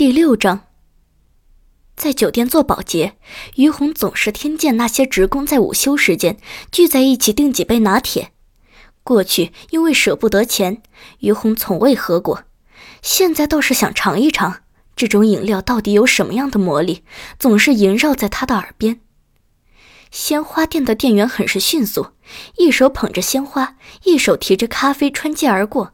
第六章，在酒店做保洁，于红总是听见那些职工在午休时间聚在一起订几杯拿铁。过去因为舍不得钱，于红从未喝过，现在倒是想尝一尝这种饮料到底有什么样的魔力，总是萦绕在他的耳边。鲜花店的店员很是迅速，一手捧着鲜花，一手提着咖啡穿街而过。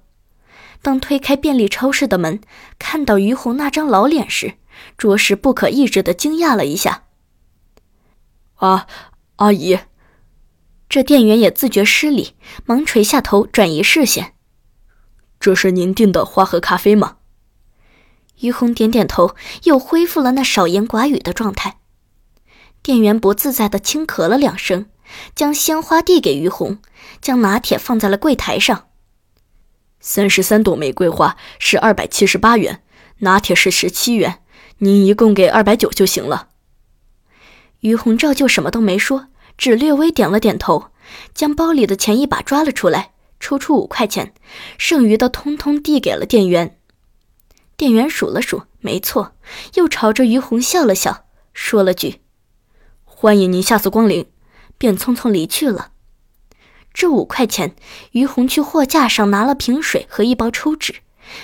当推开便利超市的门，看到于红那张老脸时，着实不可抑制的惊讶了一下。啊，阿姨！这店员也自觉失礼，忙垂下头转移视线。这是您订的花和咖啡吗？于红点点头，又恢复了那少言寡语的状态。店员不自在的轻咳了两声，将鲜花递给于红，将拿铁放在了柜台上。三十三朵玫瑰花是二百七十八元，拿铁是十七元，您一共给二百九就行了。于洪照旧什么都没说，只略微点了点头，将包里的钱一把抓了出来，抽出五块钱，剩余的通通递给了店员。店员数了数，没错，又朝着于红笑了笑，说了句：“欢迎您下次光临”，便匆匆离去了。这五块钱，于红去货架上拿了瓶水和一包抽纸，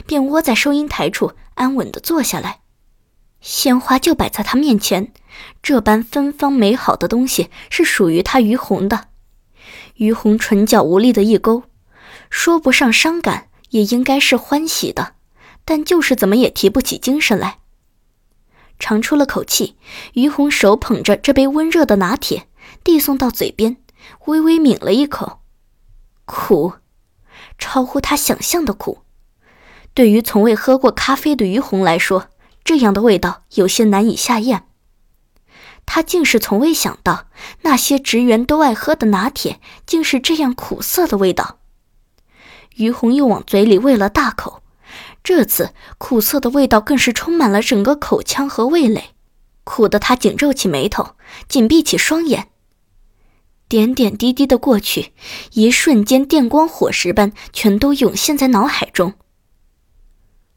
便窝在收银台处安稳地坐下来。鲜花就摆在他面前，这般芬芳美好的东西是属于他于红的。于红唇角无力的一勾，说不上伤感，也应该是欢喜的，但就是怎么也提不起精神来。长出了口气，于红手捧着这杯温热的拿铁，递送到嘴边，微微抿了一口。苦，超乎他想象的苦。对于从未喝过咖啡的于红来说，这样的味道有些难以下咽。他竟是从未想到，那些职员都爱喝的拿铁，竟是这样苦涩的味道。于红又往嘴里喂了大口，这次苦涩的味道更是充满了整个口腔和味蕾，苦得他紧皱起眉头，紧闭起双眼。点点滴滴的过去，一瞬间电光火石般全都涌现在脑海中。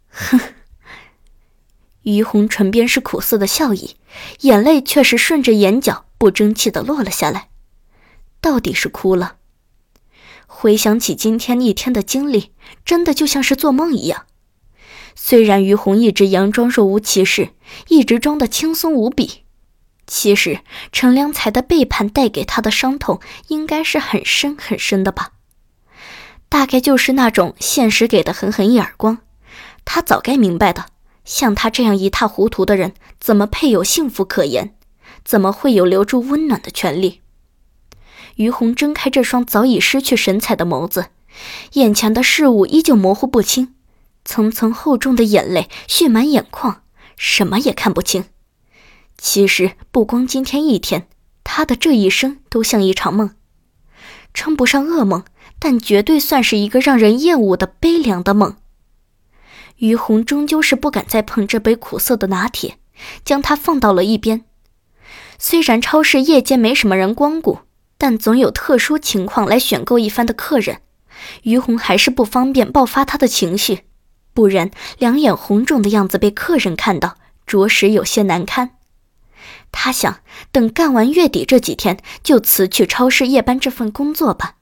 哼，于红唇边是苦涩的笑意，眼泪却是顺着眼角不争气的落了下来。到底是哭了。回想起今天一天的经历，真的就像是做梦一样。虽然于红一直佯装若无其事，一直装的轻松无比。其实陈良才的背叛带给他的伤痛应该是很深很深的吧，大概就是那种现实给的狠狠一耳光。他早该明白的，像他这样一塌糊涂的人，怎么配有幸福可言？怎么会有留住温暖的权利？于红睁开这双早已失去神采的眸子，眼前的事物依旧模糊不清，层层厚重的眼泪蓄满眼眶，什么也看不清。其实不光今天一天，他的这一生都像一场梦，称不上噩梦，但绝对算是一个让人厌恶的悲凉的梦。于红终究是不敢再碰这杯苦涩的拿铁，将它放到了一边。虽然超市夜间没什么人光顾，但总有特殊情况来选购一番的客人，于红还是不方便爆发他的情绪，不然两眼红肿的样子被客人看到，着实有些难堪。他想等干完月底这几天，就辞去超市夜班这份工作吧，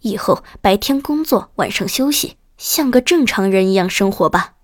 以后白天工作，晚上休息，像个正常人一样生活吧。